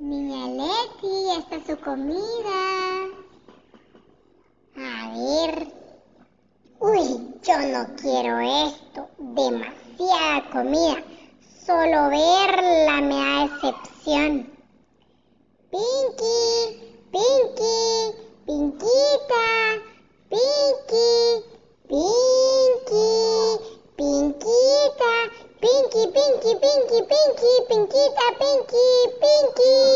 Niña Leti, ya está su comida. A ver. Uy, yo no quiero esto. Demasiada comida. Solo verla me da excepción. Pinky, Pinky, Pinkita, Pinky, Pinky, Pinkita, Pinky, Pinky, Pinky, Pinky, Pinkita, Pinky, Pinky.